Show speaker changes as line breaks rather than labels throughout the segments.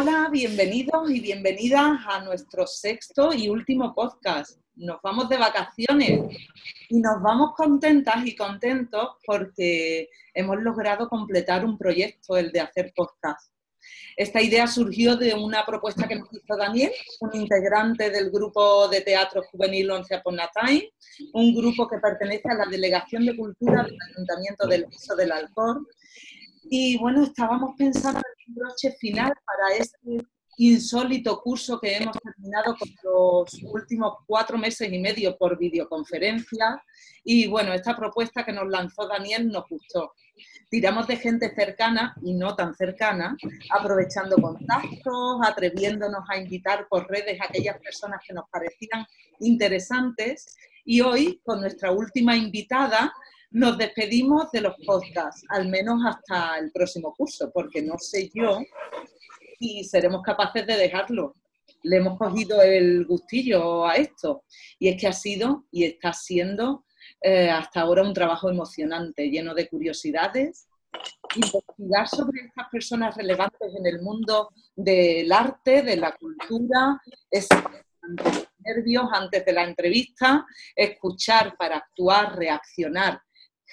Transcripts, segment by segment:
Hola, bienvenidos y bienvenidas a nuestro sexto y último podcast. Nos vamos de vacaciones y nos vamos contentas y contentos porque hemos logrado completar un proyecto, el de hacer podcast. Esta idea surgió de una propuesta que nos hizo Daniel, un integrante del grupo de teatro juvenil Once Upon a Time, un grupo que pertenece a la Delegación de Cultura del Ayuntamiento del Piso del Alcor. Y bueno, estábamos pensando broche final para este insólito curso que hemos terminado con los últimos cuatro meses y medio por videoconferencia. Y bueno, esta propuesta que nos lanzó Daniel nos gustó tiramos de gente cercana y no tan cercana, aprovechando contactos, atreviéndonos a invitar por redes a aquellas personas que nos parecían interesantes. Y hoy, con nuestra última invitada, nos despedimos de los podcasts, al menos hasta el próximo curso, porque no sé yo si seremos capaces de dejarlo. Le hemos cogido el gustillo a esto. Y es que ha sido y está siendo eh, hasta ahora un trabajo emocionante, lleno de curiosidades. Investigar sobre estas personas relevantes en el mundo del arte, de la cultura, es nervios antes de la entrevista, escuchar para actuar, reaccionar,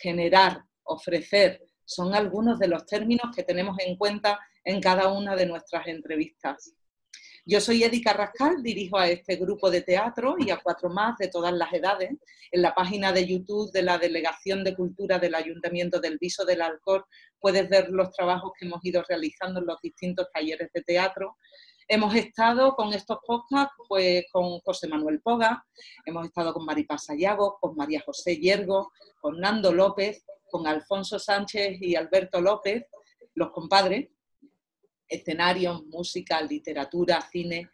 generar, ofrecer, son algunos de los términos que tenemos en cuenta en cada una de nuestras entrevistas. Yo soy Edi Carrascal, dirijo a este grupo de teatro y a cuatro más de todas las edades. En la página de YouTube de la Delegación de Cultura del Ayuntamiento del Viso del Alcor puedes ver los trabajos que hemos ido realizando en los distintos talleres de teatro. Hemos estado con estos podcasts pues, con José Manuel Poga, hemos estado con Maripaz Sayago, con María José Yergo, con Nando López, con Alfonso Sánchez y Alberto López, los compadres, escenarios, música, literatura, cine.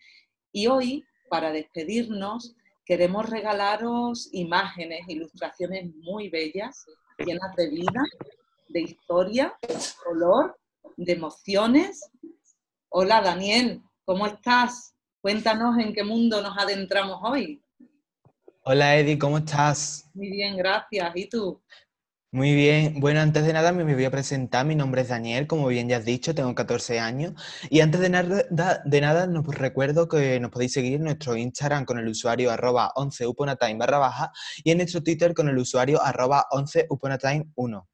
Y hoy, para despedirnos, queremos regalaros imágenes, ilustraciones muy bellas, llenas de vida, de historia, de color, de emociones. Hola Daniel, ¿cómo estás? Cuéntanos en qué mundo nos adentramos hoy.
Hola Eddie, ¿cómo estás?
Muy bien, gracias. ¿Y tú?
Muy bien, bueno, antes de nada me voy a presentar, mi nombre es Daniel, como bien ya has dicho, tengo 14 años y antes de nada, de nada nos recuerdo que nos podéis seguir en nuestro Instagram con el usuario arroba 11uponatime barra baja y en nuestro Twitter con el usuario arroba 11uponatime1.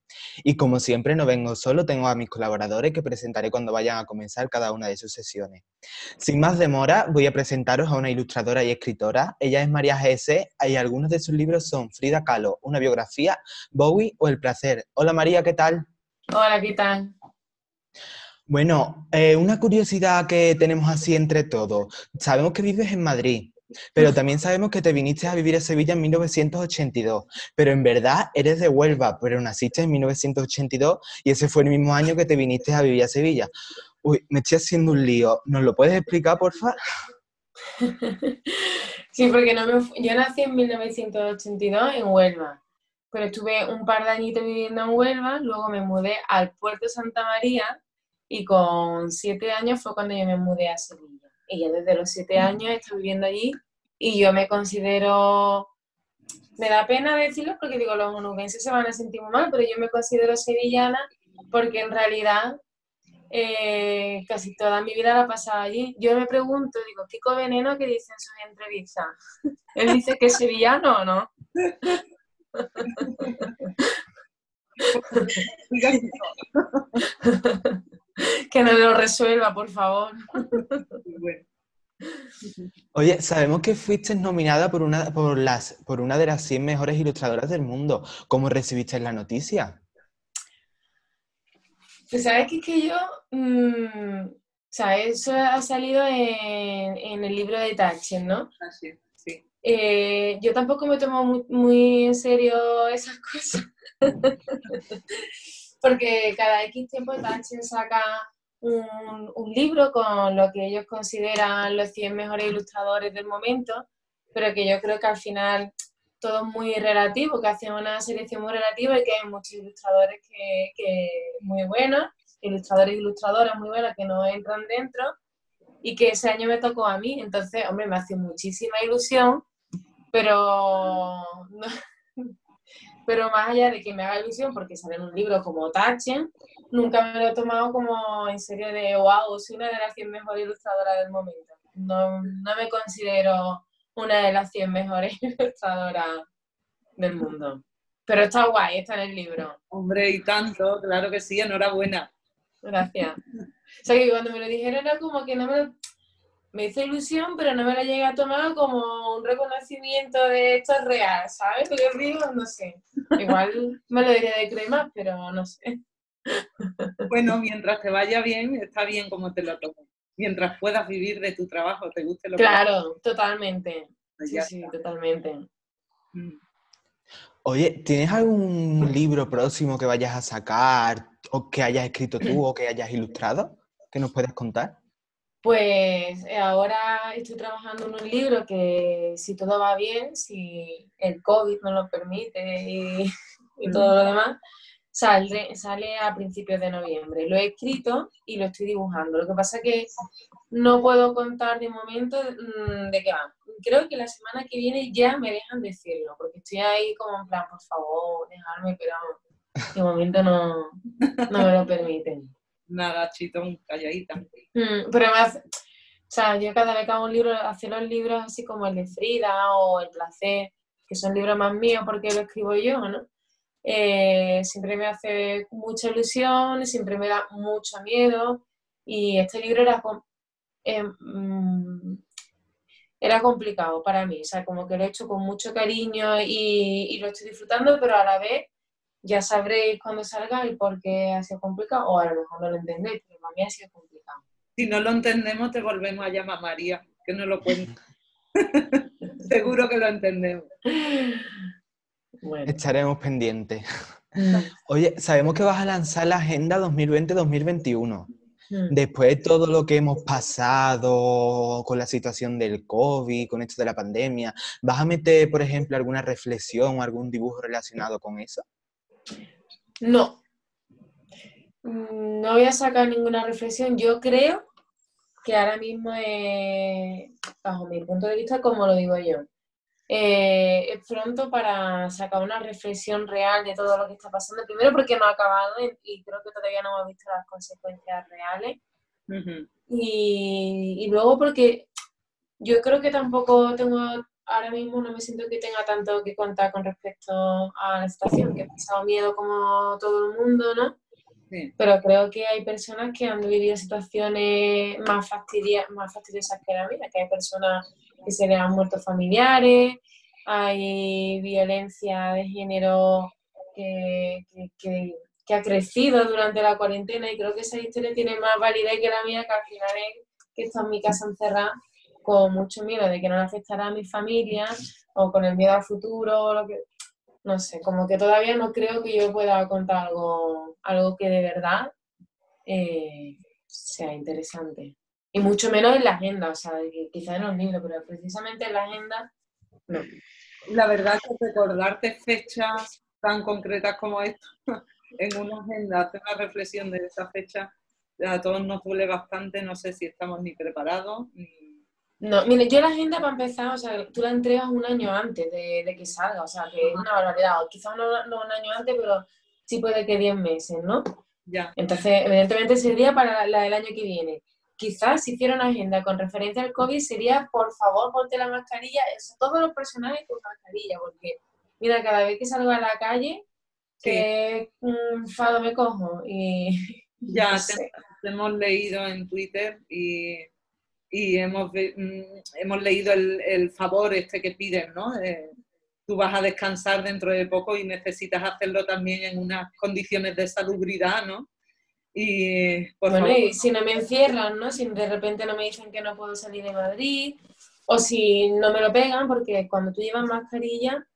Y como siempre, no vengo solo, tengo a mis colaboradores que presentaré cuando vayan a comenzar cada una de sus sesiones. Sin más demora, voy a presentaros a una ilustradora y escritora. Ella es María G.S. y algunos de sus libros son Frida Kahlo, una biografía, Bowie o El placer. Hola María, ¿qué tal?
Hola, ¿qué tal?
Bueno, eh, una curiosidad que tenemos así entre todos. Sabemos que vives en Madrid. Pero también sabemos que te viniste a vivir a Sevilla en 1982, pero en verdad eres de Huelva, pero naciste en 1982 y ese fue el mismo año que te viniste a vivir a Sevilla. Uy, me estoy haciendo un lío. ¿Nos lo puedes explicar, por favor?
sí, porque no me, yo nací en 1982 en Huelva, pero estuve un par de añitos viviendo en Huelva, luego me mudé al puerto Santa María y con siete años fue cuando yo me mudé a Sevilla. Ya desde los siete años estoy viviendo allí y yo me considero, me da pena decirlo porque digo, los onubenses se van a sentir muy mal, pero yo me considero sevillana porque en realidad eh, casi toda mi vida la he pasado allí. Yo me pregunto, digo, Kiko Veneno, ¿qué dice en sus entrevistas? Él dice que es sevillano o no. que no lo resuelva, por favor.
Oye, sabemos que fuiste nominada por una, por, las, por una de las 100 mejores ilustradoras del mundo. ¿Cómo recibiste la noticia?
Pues sabes que, que yo, mmm, o sea, eso ha salido en, el libro de Tachen, ¿no?
Así, sí.
Eh, yo tampoco me tomo muy, muy en serio esas cosas. porque cada X tiempo Tachen saca un, libro con lo que ellos consideran los 100 mejores ilustradores del momento, pero que yo creo que al final todo es muy relativo, que hacen una selección muy relativa y que hay muchos ilustradores que, que muy buenos, ilustradores e ilustradoras muy buenas que no entran dentro y que ese año me tocó a mí, entonces, hombre, me hace muchísima ilusión, pero pero más allá de que me haga ilusión porque sale en un libro como Tachen, nunca me lo he tomado como en serio de wow, soy una de las 100 mejores ilustradoras del momento. No, no me considero una de las 100 mejores ilustradoras del mundo. Pero está guay, está en el libro.
Hombre, y tanto, claro que sí, enhorabuena.
Gracias. O sea que cuando me lo dijeron era como que no me me hizo ilusión, pero no me lo llegué a tomar como un reconocimiento de esto es real, ¿sabes? Lo que digo, no sé. Igual me lo diría de crema, pero no sé.
Bueno, mientras te vaya bien, está bien como te lo tomas. Mientras puedas vivir de tu trabajo, te guste lo
que Claro, totalmente. Pues sí, sí, totalmente. Mm.
Oye, ¿tienes algún libro próximo que vayas a sacar o que hayas escrito tú o que hayas ilustrado que nos puedas contar?
Pues eh, ahora estoy trabajando en un libro que si todo va bien, si el COVID no lo permite y, todo lo demás, sale, sale a principios de noviembre. Lo he escrito y lo estoy dibujando. Lo que pasa es que no puedo contar de momento mm, de qué va. Creo que la semana que viene ya me dejan decirlo, porque estoy ahí como en plan, por favor, dejarme, pero de momento no, no me lo permiten
nada chitón, calladita.
Mm, pero además, o sea, yo cada vez que hago un libro, hacer los libros así como el de Frida o El Placer, que son libros más míos porque lo escribo yo, ¿no? Eh, siempre me hace mucha ilusión, siempre me da mucho miedo y este libro era, eh, mm, era complicado para mí, o sea, como que lo he hecho con mucho cariño y lo estoy disfrutando, pero a la vez ya sabréis cuando salga y por qué ha sido complicado, o a lo mejor no lo entendéis, pero para mí ha sido complicado.
Si no lo entendemos, te volvemos a llamar María, que no lo cuente. Seguro que lo entendemos.
Estaremos pendientes. Oye, sabemos que vas a lanzar la Agenda 2020-2021. Mm. Después de todo lo que hemos pasado con la situación del COVID, con esto de la pandemia, ¿vas a meter, por ejemplo, alguna reflexión o algún dibujo relacionado con eso?
No. Mm, no voy a sacar ninguna reflexión. Yo creo que ahora mismo, es, bajo mi punto de vista, como lo digo yo, eh, es pronto para sacar una reflexión real de todo lo que está pasando. Primero porque no ha acabado y creo que todavía no hemos visto las consecuencias reales. y, y, luego porque yo creo que tampoco tengo ahora mismo no me siento que tenga tanto que contar con respecto a la situación, que he pasado miedo como todo el mundo, ¿no? Pero creo que hay personas que han vivido situaciones más, más fastidiosas que la mía, que hay personas que se les han muerto familiares, hay violencia de género que, que, que, ha crecido durante la cuarentena y creo que esa historia tiene más validez que la mía, que al final es que está en mi casa encerrada con mucho miedo de que no le afectará a mi familia o con el miedo al futuro no sé, como que todavía no creo que yo pueda contar algo, algo que de verdad eh, sea interesante. Y mucho menos en la agenda, o sea, quizás en los libros, pero precisamente en la agenda, no.
La verdad es que recordarte fechas tan concretas como esto en una agenda, hacer una reflexión de esa fecha, a todos nos duele bastante, no sé si estamos ni preparados ni
no, mire, yo la agenda para empezar, o sea, tú la entregas un año antes de, que salga, o sea, que es una barbaridad. Quizás no, un año antes, pero sí puede que 10 meses, ¿no?
Ya.
Entonces, evidentemente sería para la, del año que viene. Quizás si hiciera una agenda con referencia al COVID sería, por favor, ponte la mascarilla, todos los personajes con mascarilla, porque, mira, cada vez que salgo a la calle, que un fado me cojo y...
Ya, te hemos leído en Twitter y y hemos, mm, hemos leído el, favor este que piden, ¿no? tú vas a descansar dentro de poco y necesitas hacerlo también en unas condiciones de salubridad, ¿no?
Y, bueno, y si no me encierran, ¿no? Si de repente no me dicen que no puedo salir de Madrid, o si no me lo pegan, porque cuando tú llevas mascarilla,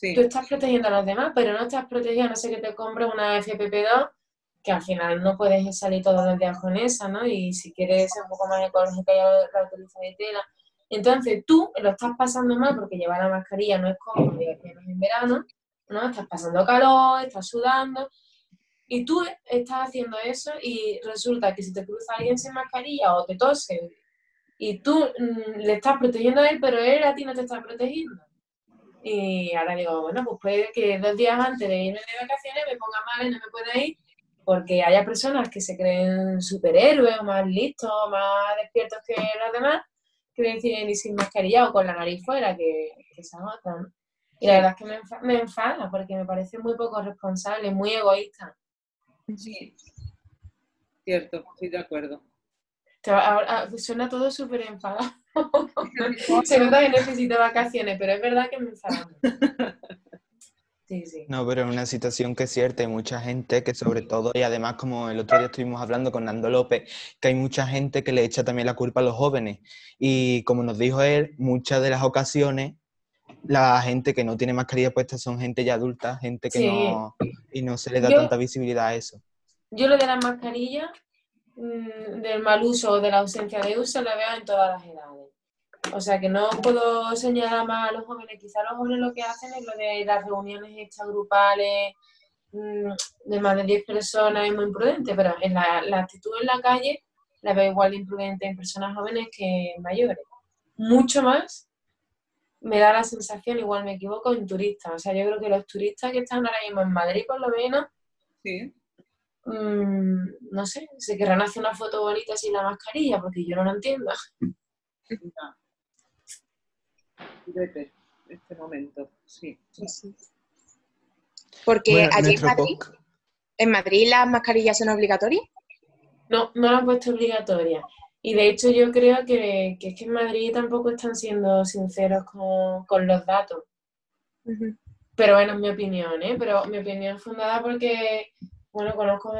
tú estás protegiendo a los demás, pero no estás protegiendo, no sé que te compres una FPP2 que al final no puedes salir todos los días con esa, ¿no? Y si quieres ser un poco más ecológica ya la utilizas de tela. Entonces tú lo estás pasando mal porque llevar la mascarilla no es cómodo, menos en verano, ¿no? Estás pasando calor, estás sudando, y tú estás haciendo eso y resulta que si te cruza alguien sin mascarilla o te tose y tú mm, le estás protegiendo a él, pero él a ti no te está protegiendo. Y ahora digo, bueno, pues puede que dos días antes de irme de vacaciones me ponga mal y no me pueda ir porque haya personas que se creen superhéroes más listos, más despiertos que los demás, que deciden ir sin mascarilla o con la nariz fuera, que, que se agotan. Y la verdad es que me, enfa- me enfada porque me parece muy poco responsable, muy egoísta.
Sí. Cierto, estoy de acuerdo.
Ahora- ah, suena todo súper enfadado. Se nota que necesito vacaciones, pero es verdad que me enfada. mucho. Sí, sí.
No, pero es una situación que es cierta, hay mucha gente que sobre todo, y además como el otro día estuvimos hablando con Nando López, que hay mucha gente que le echa también la culpa a los jóvenes. Y como nos dijo él, muchas de las ocasiones la gente que no tiene mascarilla puesta son gente ya adulta, gente que
Sí.
no... y no se le da
Yo-
tanta visibilidad a eso.
Yo lo de las mascarillas, mm, del mal uso o de la ausencia de uso, lo veo en todas las edades. O sea que no puedo señalar más a los jóvenes. Quizá los jóvenes lo que hacen es lo de las reuniones estas grupales mm, de más de 10 personas, es muy imprudente, pero en la, la actitud en la calle la veo igual de imprudente en personas jóvenes que en mayores. Mucho más me da la sensación, igual me equivoco, en turistas. O sea, yo creo que los turistas que están ahora mismo en Madrid, por lo menos,
Sí.
Mm, no sé, se querrán hacer una foto bonita sin la mascarilla, porque yo no lo entiendo.
Vete, este momento, sí.
Porque
Bueno,
allí en Madrid, en Madrid las mascarillas son obligatorias.
No, no la han puesto obligatoria. Y de hecho yo creo que, que es que en Madrid tampoco están siendo sinceros con, con los datos. Pero bueno, es mi opinión, ¿eh? Pero mi opinión fundada porque, bueno, conozco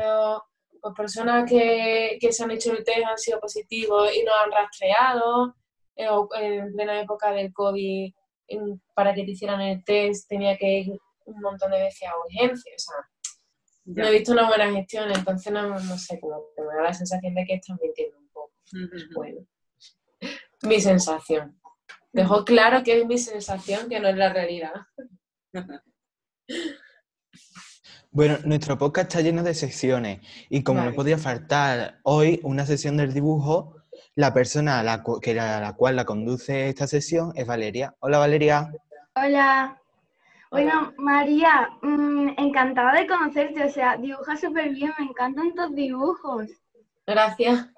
pues, personas que, que se han hecho el test, han sido positivos y no han rastreado. Eh, o en plena época del COVID, en- para que te hicieran el test, tenía que ir un montón de veces a urgencias. O sea, no he visto una buena gestión, entonces no, no sé, como que me da la sensación de que están mintiendo un poco. Bueno, mi sensación. Dejo claro que es mi sensación, que no es la realidad.
Bueno, nuestro podcast está lleno de secciones y como
Vale.
no podía faltar hoy una sesión del dibujo, la persona a la, que la, la cual la conduce esta sesión es Valeria. Hola Valeria.
Hola. Bueno, María, mm, encantada de conocerte, o sea, dibujas súper bien, me encantan tus dibujos.
Gracias.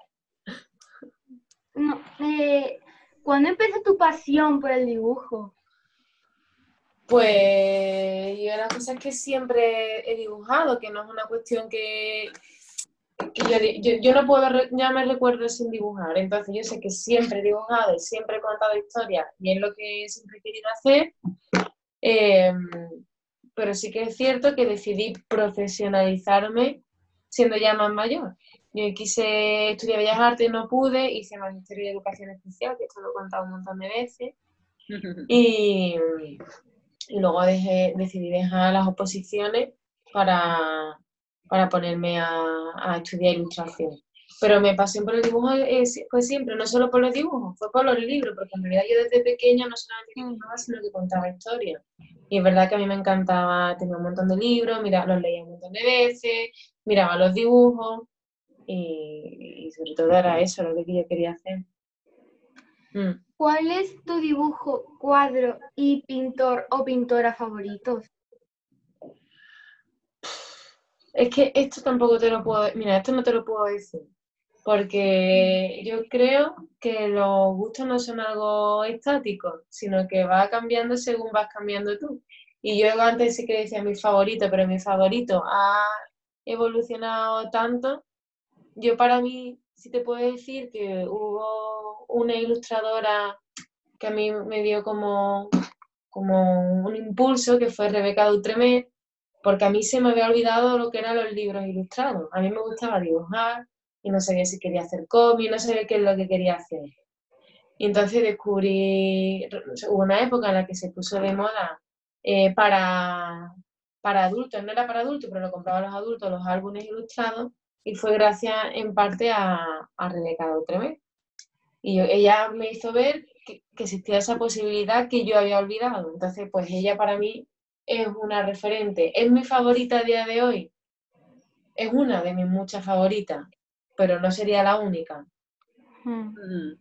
No, eh, ¿cuándo empezó tu pasión por el dibujo?
Pues yo las cosas que siempre he dibujado, que no es una cuestión que, yo, di- yo, yo no puedo, ya me recuerdo sin dibujar, entonces yo sé que siempre he dibujado y siempre he contado historias y es lo que siempre he querido hacer, Eh, pero sí que es cierto que decidí profesionalizarme siendo ya más mayor. Yo quise estudiar Bellas Artes, no pude, hice Magisterio de Educación Especial, que esto lo he contado un montón de veces, y, y luego dejé- decidí dejar las oposiciones para, para ponerme a, a estudiar ilustración. Pero mi pasión por el dibujo es- fue siempre, no solo por los dibujos, fue por los libros, porque en realidad yo desde pequeña no solamente dibujaba, sino que contaba historias. Y es verdad que a mí me encantaba, tenía un montón de libros, mira, los leía un montón de veces, miraba los dibujos y, y sobre todo era eso lo que yo quería hacer. Mm.
¿Cuál es tu dibujo, cuadro y pintor o pintora favoritos?
Es que esto tampoco te lo puedo, mira, esto no te lo puedo decir, porque yo creo que los gustos no son algo estático, sino que va cambiando según vas cambiando tú. Y yo antes sí que decía mi favorito, pero mi favorito ha evolucionado tanto. Yo para mí sí te puedo decir que hubo una ilustradora que a mí me dio como, como un impulso, que fue Rebeca Dutremé, porque a mí se me había olvidado lo que eran los libros ilustrados. A mí me gustaba dibujar y no sabía si quería hacer cómic, no sabía qué es lo que quería hacer. Y entonces descubrí, hubo una época en la que se puso de moda eh, para, para adultos, no era para adultos, pero lo compraban los adultos, los álbumes ilustrados, y fue gracias en parte a, a Rebeca Dutremé. Y yo- ella me hizo ver que, que existía esa posibilidad que yo había olvidado. Entonces, pues ella para mí es una referente. ¿Es mi favorita a día de hoy? Es una de mis muchas favoritas, pero no sería la única.
Hmm.
Mm.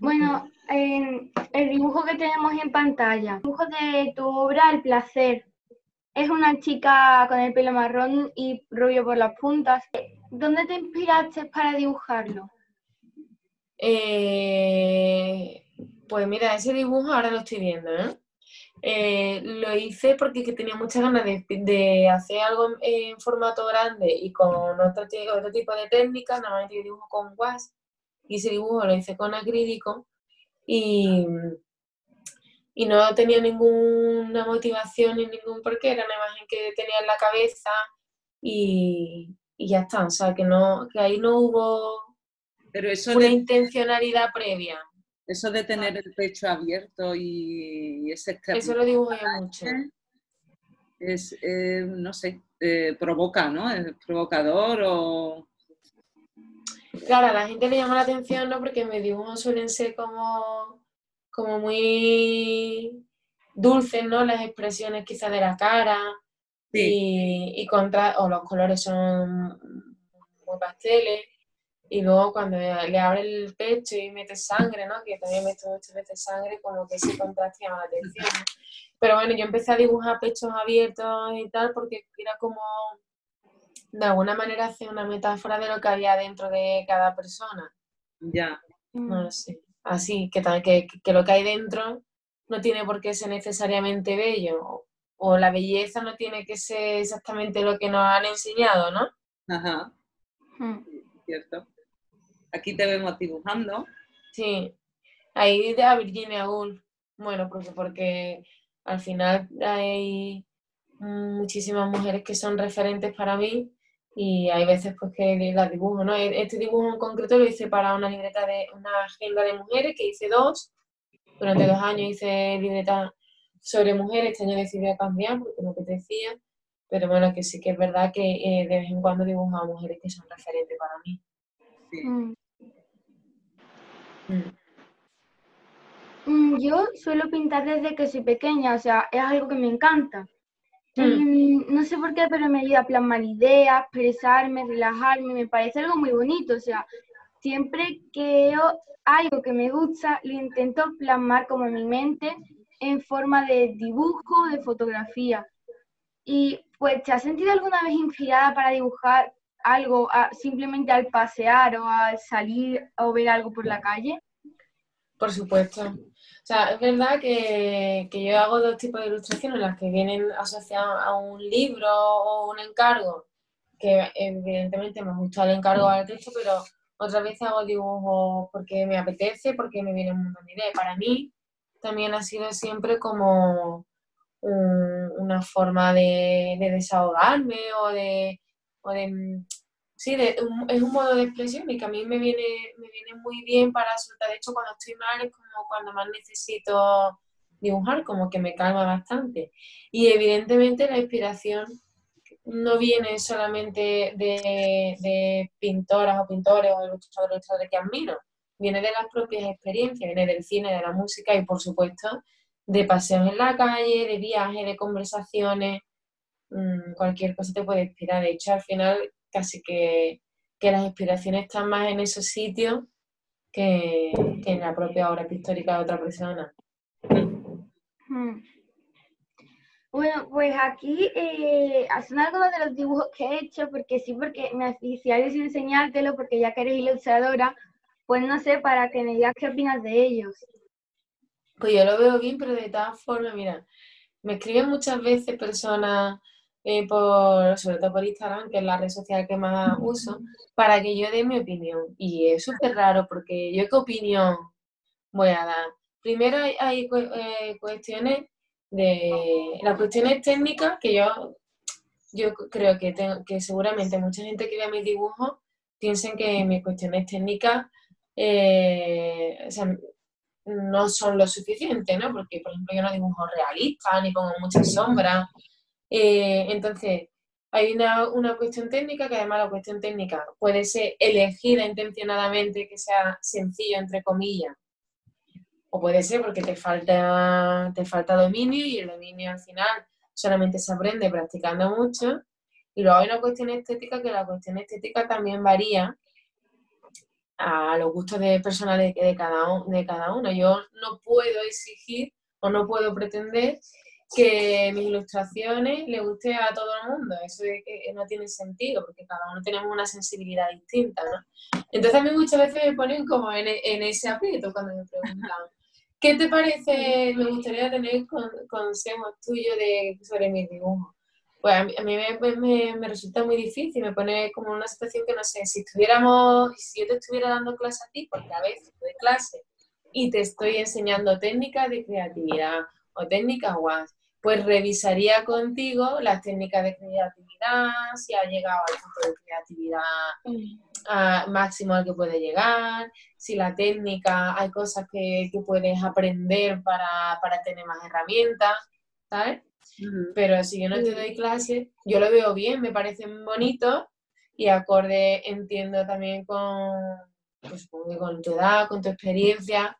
Bueno, en el dibujo que tenemos en pantalla, dibujo de tu obra El placer. es una chica con el pelo marrón y rubio por las puntas. ¿Dónde te inspiraste para dibujarlo?
Eh, pues mira, ese dibujo ahora lo estoy viendo, ¿eh? Eh, lo hice porque que tenía muchas ganas de, hacer algo en, formato grande y con otro, otro tipo de técnicas. Normalmente yo dibujo con wash y ese dibujo lo hice con acrílico y, y no tenía ninguna motivación ni ningún porqué, era una imagen que tenía en la cabeza y, y ya está. O sea, que, no, que ahí no hubo
Pero eso
una
de,
intencionalidad previa.
Eso de tener el pecho abierto y ese
Eso lo dibujo yo mucho.
es, eh, no sé, eh, provoca, ¿no? Es provocador o...
Claro, a la gente le llama la atención, ¿no? Porque mis dibujos suelen ser como, como muy dulces, ¿no? Las expresiones quizás de la cara
Sí,
y, y contra, o los colores son muy pasteles. Y luego cuando le abre el pecho y mete sangre, ¿no? Que también meto muchas veces sangre, como que ese contraste llama la atención. ¿no? Pero bueno, yo empecé a dibujar pechos abiertos y tal porque era como, de alguna manera, hacer una metáfora de lo que había dentro de cada persona.
ya.
No lo sé. Así, que, tal- que, que lo que hay dentro no tiene por qué ser necesariamente bello. O, o la belleza no tiene que ser exactamente lo que nos han enseñado, ¿no?
Ajá,
Mm.
cierto. Aquí te vemos dibujando.
Sí. Ahí de a Virginia Woolf. Bueno, porque, porque al final hay muchísimas mujeres que son referentes para mí y hay veces pues que las dibujo, ¿no? Este dibujo en concreto lo hice para una libreta de una agenda de mujeres que hice dos. Durante dos años hice libreta sobre mujeres, este año decidí cambiar porque me apetecía. Pero bueno, que sí que es verdad que eh, de vez en cuando dibujo a mujeres que son referentes para mí.
Sí.
Mm.
Mm.
Mm, Yo suelo pintar desde que soy pequeña, o sea, es algo que me encanta.
Mm.
Mm, no sé por qué, pero me ayuda a plasmar ideas, expresarme, relajarme, me parece algo muy bonito, o sea, siempre que veo algo que me gusta, lo intento plasmar como en mi mente en forma de dibujo, de fotografía. Y pues, ¿te has sentido alguna vez inspirada para dibujar algo a- simplemente al pasear o al salir o ver algo por la calle?
Por supuesto. O sea, es verdad que, que yo hago dos tipos de ilustraciones, las que vienen asociadas a un libro o un encargo, que evidentemente me gusta el encargo al texto, pero otras veces hago dibujos porque me apetece, porque me viene un montón de ideas. Para mí también ha sido siempre como un- una forma de, de desahogarme o de, o de sí, de- un- es un modo de expresión y que a mí me viene, me viene muy bien para soltar. De hecho, cuando estoy mal es como cuando más necesito dibujar, como que me calma bastante. Y evidentemente la inspiración no viene solamente de, pintoras o pintores o ilustradores, que admiro, viene de las propias experiencias, viene del cine, de la música y por supuesto de paseos en la calle, de viajes, de conversaciones, mm, cualquier cosa te puede inspirar. De hecho, al final casi que, que las inspiraciones están más en esos sitios que, que en la propia obra pictórica de otra persona.
Hmm. Bueno, pues aquí eh, son algunos de los dibujos que he hecho, porque sí, porque me hacía ilusión enseñártelo, porque ya que eres ilustradora, pues no sé, para que me digas qué opinas de ellos.
Pues yo lo veo bien, pero de todas formas, mira, me escriben muchas veces personas, eh, por, sobre todo por Instagram, que es la red social que más uso, para que yo dé mi opinión. Y es súper raro porque yo qué opinión voy a dar. Primero hay, eh, cuestiones de... Las cuestiones técnicas que yo, yo creo que, tengo, que seguramente mucha gente que vea mis dibujos piensen que mis cuestiones técnicas eh, no son lo suficiente, ¿no? Porque, por ejemplo, yo no dibujo realista, ni pongo muchas sombras. Eh, entonces, hay una, una cuestión técnica que además la cuestión técnica puede ser elegida intencionadamente que sea sencillo, entre comillas, o puede ser porque te falta, te falta dominio y el dominio al final solamente se aprende practicando mucho. Y luego hay una cuestión estética que la cuestión estética también varía a los gustos de personales de cada, de cada uno. Yo no puedo exigir o no puedo pretender que mis ilustraciones le guste a todo el mundo. Eso es que no tiene sentido, porque cada uno tenemos una sensibilidad distinta, ¿no? Entonces a mí muchas veces me ponen como en, en ese aprieto cuando me preguntan, ¿qué te parece? Me gustaría tener consejos tuyos de, sobre mis dibujos. Pues a mí, a mí me, me, me, resulta muy difícil, me pone como una situación que no sé, si estuviéramos, si yo te estuviera dando clase a ti, porque a veces doy clase y te estoy enseñando técnicas de creatividad o técnicas guas, pues revisaría contigo las técnicas de creatividad, si ha llegado al punto de creatividad máximo al que puede llegar, si la técnica, hay cosas que, que puedes aprender para, para, tener más herramientas, ¿sabes? Pero si yo no te doy clase, yo lo veo bien, me parecen bonitos y acorde entiendo también con, pues, con tu edad, con tu experiencia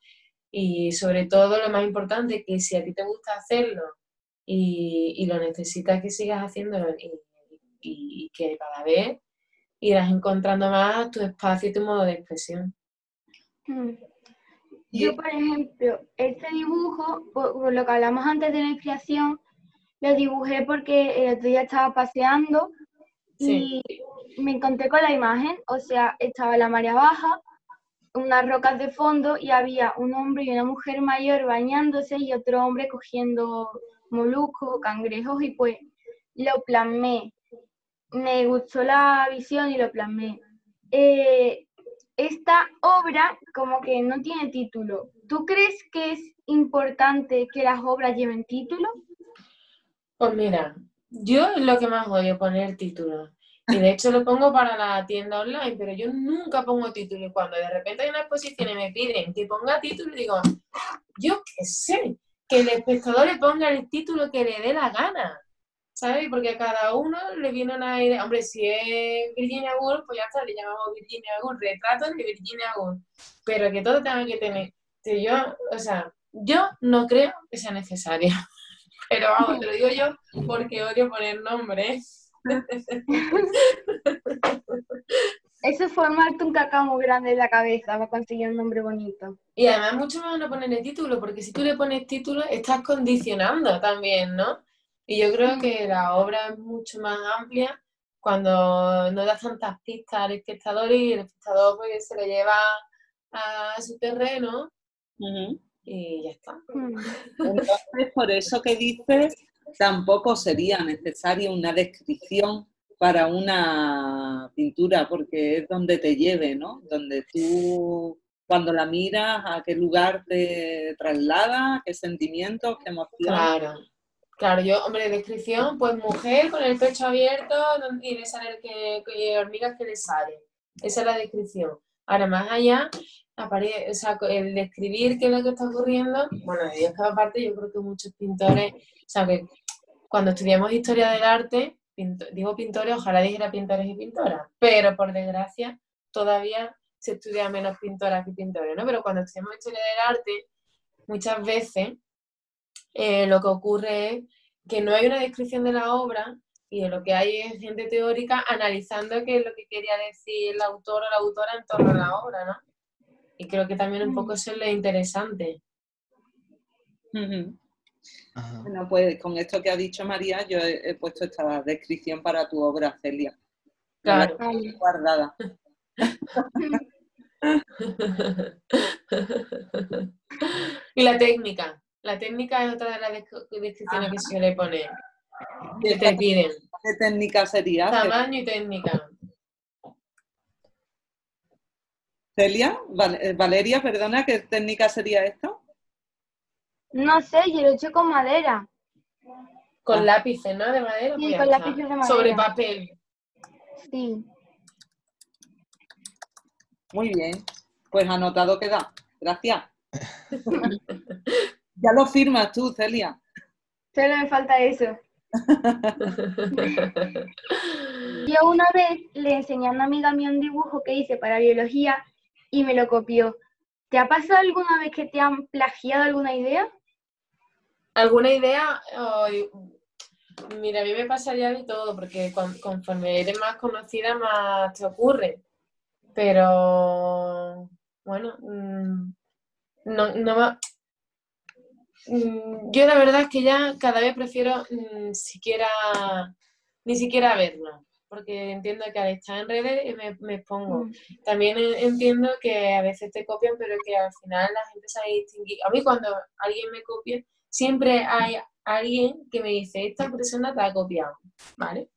y sobre todo lo más importante, que si a ti te gusta hacerlo y, lo necesitas que sigas haciéndolo y, que cada vez irás encontrando más tu espacio y tu modo de expresión.
Mm. Yo, por ejemplo, este dibujo, por, lo que hablamos antes de la creación, lo dibujé porque el otro día estaba paseando y me encontré con la imagen, o sea, estaba la marea baja, unas rocas de fondo y había un hombre y una mujer mayor bañándose y otro hombre cogiendo moluscos cangrejos y pues lo plasmé. Me gustó la visión y lo plasmé. Eh, esta obra como que no tiene título. ¿Tú crees que es importante que las obras lleven título?
Pues mira, yo lo que más a poner título. Y de hecho lo pongo para la tienda online, pero yo nunca pongo título. Y cuando de repente hay una exposición y me piden que ponga título, digo, yo qué sé, que el espectador le ponga el título que le dé la gana, ¿sabes? Porque a cada uno le viene una idea. Hombre, si es Virginia Woolf, pues ya está, le llamamos Virginia Woolf, retratos de Virginia Woolf. Pero que todo tenga que tener. Que yo, o sea, yo no creo que sea necesario. Pero vamos, te lo digo yo porque odio poner nombres.
Eso es formarte un cacao muy grande en la cabeza para conseguir un nombre bonito.
Y además mucho más no poner el título, porque si tú le pones título estás condicionando también, ¿no? Y yo creo que la obra es mucho más amplia cuando no das tantas pistas al espectador y el espectador pues, se lo lleva a su terreno y ya está. Mm.
Entonces, por eso que dices, tampoco sería necesaria una descripción para una pintura, porque es donde te lleve, ¿no? Donde tú, cuando la miras, a qué lugar te traslada, qué sentimientos, qué emociones.
Claro. Claro, yo, hombre, descripción, pues mujer con el pecho abierto y le sale que, hormigas que le salen. Esa es la descripción. Ahora, más allá, o sea, el describir qué es lo que está ocurriendo, bueno, de cada parte, yo creo que muchos pintores, o sea, que cuando estudiamos historia del arte, digo pintores, ojalá dijera pintores y pintoras, pero por desgracia todavía se estudia menos pintoras que pintores, ¿no? Pero cuando estudiamos historia del arte, muchas veces eh, lo que ocurre es que no hay una descripción de la obra y de lo que hay es gente teórica analizando qué es lo que quería decir el autor o la autora en torno a la obra, ¿no? Y creo que también un poco eso es lo interesante.
Bueno, pues con esto que ha dicho María, yo he, puesto esta descripción para tu obra, Celia.
Claro.
Guardada.
y la técnica. La técnica es otra de las descripciones que se suele poner. Que te piden.
¿Qué técnica sería?
Tamaño y técnica.
Celia, eh, Valeria, perdona, ¿qué técnica sería esto?
No sé, yo lo he hecho con madera.
Con lápices, ¿no? De madera.
Sí, pues con lápices de madera.
Sobre papel.
Sí.
Muy bien. Pues anotado queda. Gracias. ya lo firmas tú, Celia.
Solo me falta eso. Yo una vez le enseñé a una amiga mía un dibujo que hice para biología y me lo copió. ¿Te ha pasado alguna vez que te han plagiado alguna idea?
¿Alguna idea? mira, a mí me pasaría de todo, porque conforme eres más conocida, más te ocurre. Pero, bueno, mm, no, no mm, yo la verdad es que ya cada vez prefiero mm, siquiera, ni siquiera verlo, porque entiendo que al estar en redes me, me expongo.
Mm.
También entiendo que a veces te copian, pero que al final la gente sabe distinguir. A mí cuando alguien me copia, siempre hay alguien que me dice, esta persona te ha copiado, ¿vale?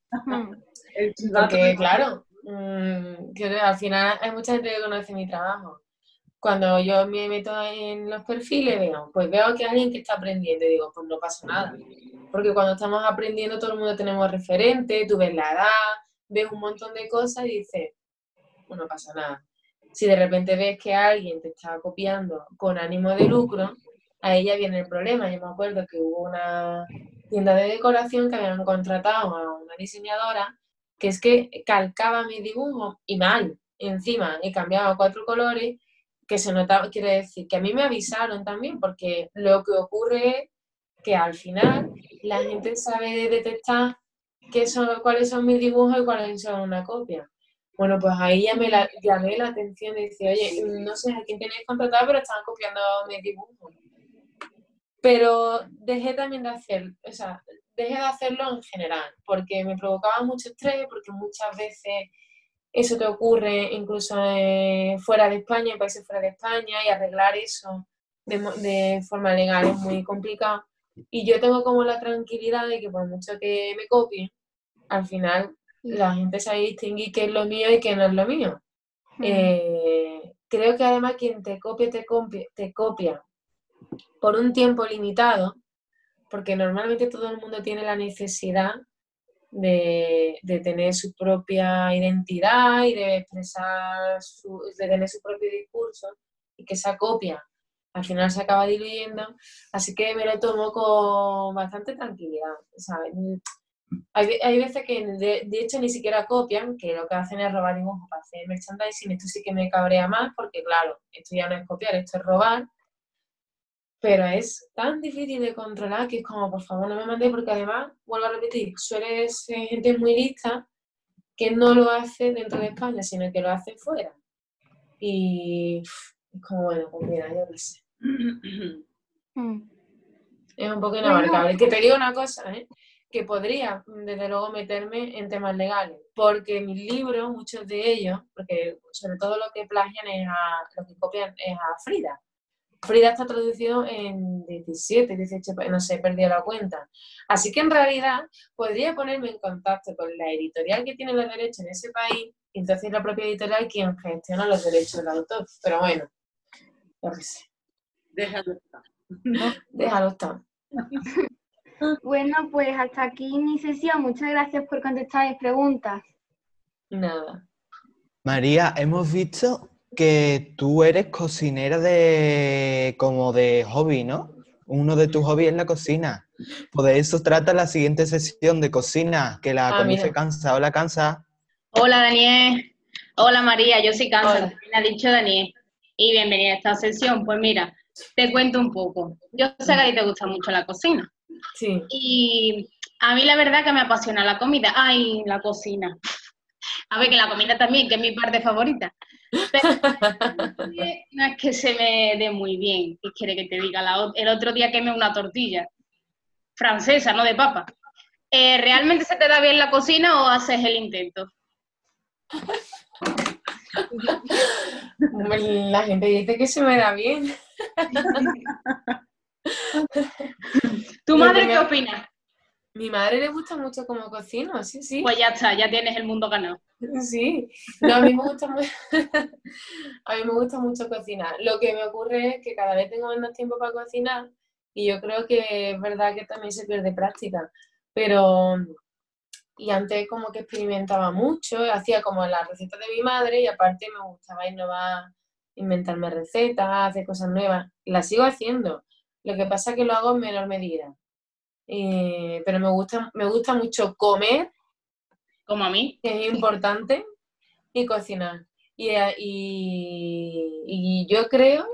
Porque, claro, mm, que al final hay mucha gente que conoce mi trabajo. Cuando yo me meto en los perfiles, veo, pues veo que hay alguien que está aprendiendo y digo, pues no pasa nada. Porque cuando estamos aprendiendo, todo el mundo tenemos referentes, tú ves la edad, ves un montón de cosas y dices, pues no pasa nada. Si de repente ves que alguien te está copiando con ánimo de lucro, a ella viene el problema. Yo me acuerdo que hubo una tienda de decoración que habían contratado a una diseñadora que es que calcaba mi dibujo y mal, encima, y cambiaba cuatro colores, que se notaba, quiere decir que a mí me avisaron también, porque lo que ocurre es que al final la gente sabe detectar qué son, cuáles son mis dibujos y cuáles son una copia. Bueno, pues ahí ya me la, llamé la atención y decía, oye, no sé a quién tenéis contratado, pero estaban copiando mis dibujos. Pero dejé también de hacer, o sea, dejé de hacerlo en general, porque me provocaba mucho estrés, porque muchas veces eso te ocurre incluso eh, fuera de España, en países fuera de España, y arreglar eso de, forma legal es muy complicado. Y yo tengo como la tranquilidad de que por mucho que me copien, al final la gente sabe distinguir qué es lo mío y qué no es lo mío.
Mm.
Eh, creo que además quien te copia, te copia, te copia por un tiempo limitado, porque normalmente todo el mundo tiene la necesidad de, de tener su propia identidad y de expresar, su, de tener su propio discurso, y que esa copia al final se acaba diluyendo, así que me lo tomo con bastante tranquilidad, ¿sabes? Hay, hay veces que de, de hecho ni siquiera copian, que lo que hacen es robar dibujos para hacer merchandising. Esto sí que me cabrea más porque, claro, esto ya no es copiar, esto es robar. Pero es tan difícil de controlar que es como, por favor, no me mandéis, porque además, vuelvo a repetir, suele ser gente muy lista que no lo hace dentro de España, sino que lo hace fuera. Y es como, bueno, pues mira, yo qué sé.
Mm.
Es un poco
Bueno.
inabarcable. Que te digo una cosa, ¿eh? que podría, desde luego, meterme en temas legales, porque mis libros, muchos de ellos, porque sobre todo lo que plagian es a, lo que copian es a Frida. Frida está traducido en 17, 18, pa- no sé, he perdido la cuenta. Así que en realidad podría ponerme en contacto con la editorial que tiene los derechos en ese país, y entonces la propia editorial quien gestiona los derechos del autor. Pero bueno, yo qué sé,
Déjalo estar.
déjalo estar.
Bueno, pues hasta aquí mi sesión. Muchas gracias por contestar mis preguntas.
Nada.
María, hemos visto que tú eres cocinera de como de hobby, ¿no? Uno de tus hobbies es la cocina. Pues de eso trata la siguiente sesión de cocina, que la
Ah,
conoce cansa. Hola, cansa.
Hola Daniel, hola María, yo soy Cansa, también ha dicho Daniel. Y bienvenida a esta sesión. Pues mira, te cuento un poco. Yo sé que a ti te gusta mucho la cocina.
Sí.
Y a mí la verdad que me apasiona la comida. Ay, la cocina. A ver, que la comida también, que es mi parte favorita. Pero no es que se me dé muy bien. ¿Qué quiere que te diga? La el otro día quemé una tortilla francesa, no de papa. Eh, ¿Realmente se te da bien la cocina o haces el intento?
La gente dice que se me da bien.
¿Tu madre qué opina?
Mi madre le gusta mucho como cocino, sí, sí.
Pues ya está, ya tienes el mundo ganado.
Sí. A mí me gusta a mí me gusta mucho cocinar. Lo que me ocurre es que cada vez tengo menos tiempo para cocinar y yo creo que es verdad que también se pierde práctica. Pero y antes como que experimentaba mucho, hacía como las recetas de mi madre y aparte me gustaba innovar, inventarme recetas, hacer cosas nuevas. Las sigo haciendo. Lo que pasa es que lo hago en menor medida. Eh, pero me gusta, me gusta mucho comer,
Como a mí.
es importante, y cocinar. Y, eh, y- y yo creo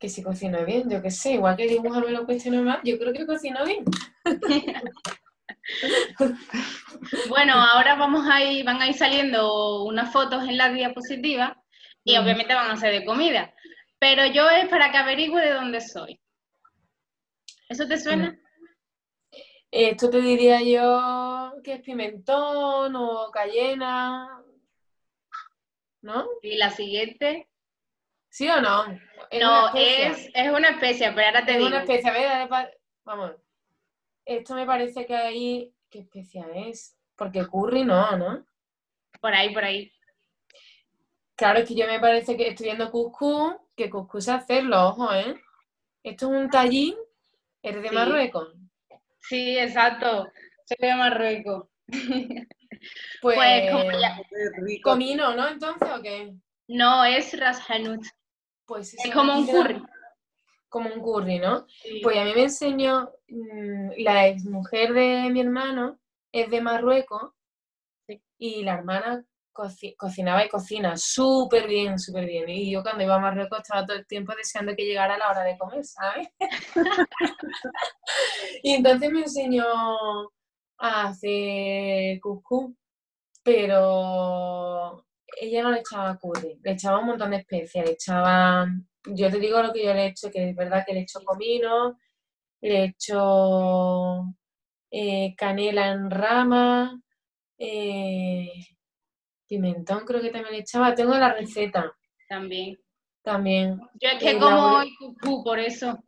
que si cocino bien, yo qué sé, igual que dibujar me lo cuestiono más, yo creo que cocino bien.
Bueno, ahora vamos a ir, van a ir saliendo unas fotos en la diapositiva y obviamente van a ser de comida. Pero yo es para que averigüe de dónde soy. ¿Eso te suena?
Esto te diría yo que es pimentón o cayena, ¿no?
Y la siguiente.
¿Sí o no?
no,
una
es, es una especie, pero ahora te
Es
digo.
una especia, a ver, dale pa- vamos. Esto me parece que ahí, ¿qué especia es? Porque curry no, ¿no?
Por ahí, por ahí.
Claro, es que yo me parece que estoy viendo cuscús, que cuscús es hacerlo, ojo, ¿eh? Esto es un tallín, eres de
Sí.
Marruecos.
Sí, exacto. Soy de Marruecos.
Pues,
Pues, como ya-
comino, ¿no? Entonces, ¿o qué?
No, es Ras Hanout.
Pues
Es como un curry.
Como un curry, ¿no?
Sí.
Pues a mí me enseñó mm, la exmujer de mi hermano, es de Marruecos,
Sí.
y la hermana coci- cocinaba y cocina súper bien, súper bien. Y yo cuando iba a Marruecos estaba todo el tiempo deseando que llegara la hora de comer, ¿sabes? y entonces me enseñó a hacer cuscús, pero ella no le echaba curry, le echaba un montón de especias, le echaba, yo te digo lo que yo le he hecho, que es verdad que le echo comino, le echo eh, canela en rama, eh, pimentón creo que también le echaba, tengo la receta
También.
también,
Yo es que
Eh,
como
la-
hoy cucú, por eso.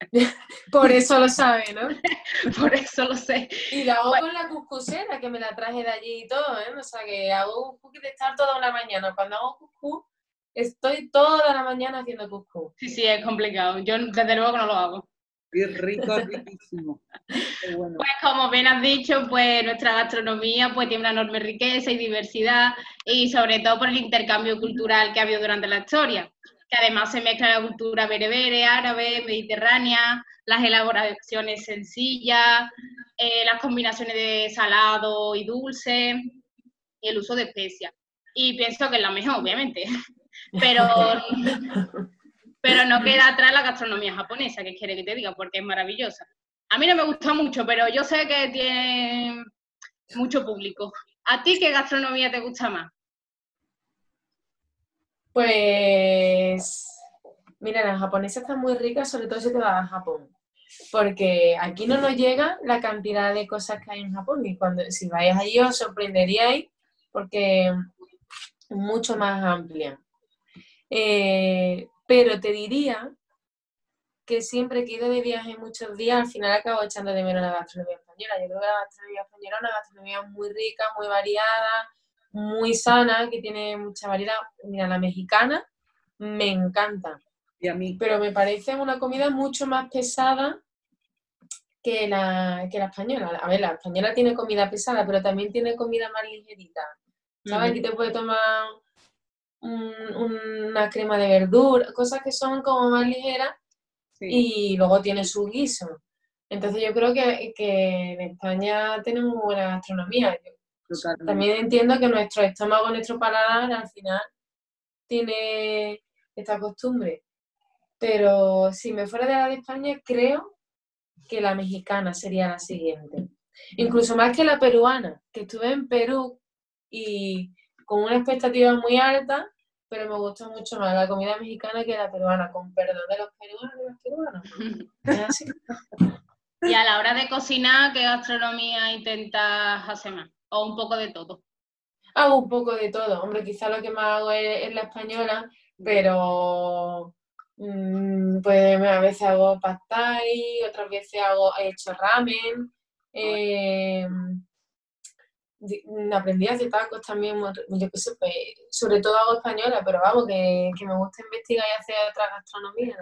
por eso lo sabe, ¿no?
Por eso lo sé.
Y lo hago con la cuscusera, que me la traje de allí y todo, ¿eh? O sea, que hago cuscús de estar toda una mañana. Cuando hago cuscús, estoy toda la mañana haciendo cuscús.
Sí, sí, es complicado. Yo desde luego que no lo hago.
Qué rico, riquísimo. Qué bueno.
Pues como bien has dicho, pues nuestra gastronomía pues tiene una enorme riqueza y diversidad y sobre todo por el intercambio cultural que ha habido durante la historia, que además se mezcla la cultura berebere, árabe, mediterránea, las elaboraciones sencillas, eh, las combinaciones de salado y dulce y el uso de especias. Y pienso que es la mejor, obviamente, pero, pero no queda atrás la gastronomía japonesa, que quiere que te diga, porque es maravillosa. A mí no me gusta mucho, pero yo sé que tiene mucho público. ¿A ti qué gastronomía te gusta más?
Pues, mira, la japonesa está muy rica, sobre todo si te vas a Japón. Porque aquí no nos llega la cantidad de cosas que hay en Japón. Y cuando, si vais allí os sorprenderíais porque es mucho más amplia. Eh, pero te diría que siempre que he ido de viaje muchos días, al final acabo echando de menos la gastronomía española. Yo creo que la gastronomía española es una gastronomía muy rica, muy variada, muy sana, que tiene mucha variedad. Mira, la mexicana me encanta,
Y a mí.
pero me parece una comida mucho más pesada que la, que la española. A ver, la española tiene comida pesada, pero también tiene comida más ligerita. ¿Sabes? Aquí te puedes tomar un- una crema de verdura, cosas que son como más ligeras
Sí.
y luego tiene su guiso. Entonces yo creo que, que en España tenemos muy buena gastronomía. Yo
totalmente.
también entiendo que nuestro estómago, nuestro paladar al final tiene esta costumbre. Pero si me fuera de la de España, creo que la mexicana sería la siguiente. Incluso más que la peruana, que estuve en Perú y con una expectativa muy alta, pero me gustó mucho más la comida mexicana que la peruana, con perdón de los peruanos y. Es así.
Y a la hora de cocinar, ¿qué gastronomía intentas hacer más? O un poco de todo.
Hago un poco de todo. Hombre, quizá lo que más hago es, es la española, pero mm, pues a veces hago pad thai, otras veces hago, he hecho ramen. eh, aprendí a tacos también, pues, sobre todo hago española, pero vamos, que, me gusta investigar y hacer otras gastronomías.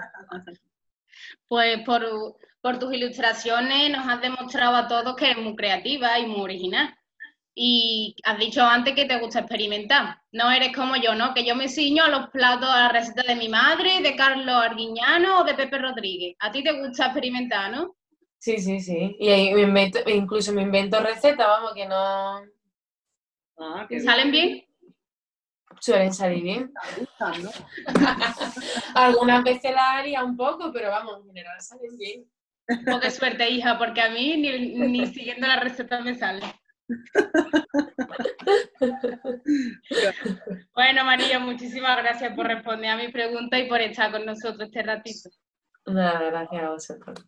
Pues por, por tus ilustraciones nos has demostrado a todos que eres muy creativa y muy original. Y has dicho antes que te gusta experimentar. No eres como yo, ¿no? Que yo me ciño a los platos, a la receta de mi madre, de Carlos Arguiñano o de Pepe Rodríguez. A ti te gusta experimentar, ¿no?
Sí, sí, sí. Y ahí me invento, incluso me invento recetas, vamos, que no
Ah,
¿Te
que
salen bien?
suelen salir bien. Algunas veces la haría un poco, pero vamos, en general salen bien.
Oh, qué suerte, hija, porque a mí ni, ni siguiendo la receta me sale. Bueno, María, muchísimas gracias por responder a mi pregunta y por estar con nosotros este ratito.
Nada, gracias a vosotros.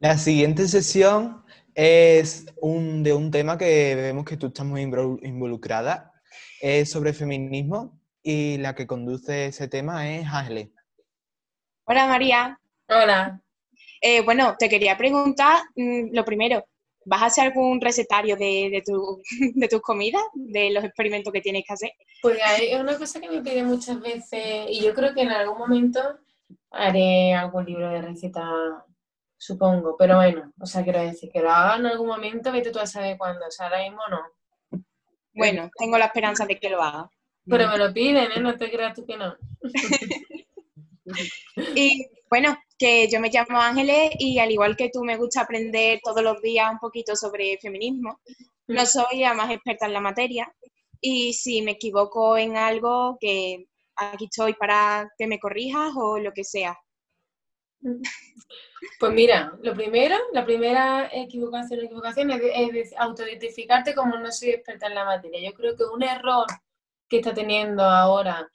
La siguiente sesión es un, de un tema que vemos que tú estás muy invol- involucrada, es sobre feminismo y la que conduce ese tema es Ángeles.
Hola María.
Hola.
Eh, bueno, te quería preguntar, mm, lo primero, ¿vas a hacer algún recetario de, de, tu- de tus comidas, de los experimentos que tienes que hacer?
Pues hay- es una cosa que me piden muchas veces y yo creo que en algún momento haré algún libro de recetas, supongo, pero bueno, o sea, quiero decir que lo haga en algún momento, vete tú a saber cuándo, o sea, ahora mismo no.
Bueno, tengo la esperanza de que lo hagas.
Pero me lo piden, ¿eh? No te creas tú que no.
Y bueno, que yo me llamo Ángeles y al igual que tú me gusta aprender todos los días un poquito sobre feminismo. No soy la más experta en la materia y si me equivoco en algo, que aquí estoy para que me corrijas o lo que sea.
Pues mira, lo primero, la primera equivocación, equivocación es, es de autoidentificarte como no soy experta en la materia. Yo creo que un error que está teniendo ahora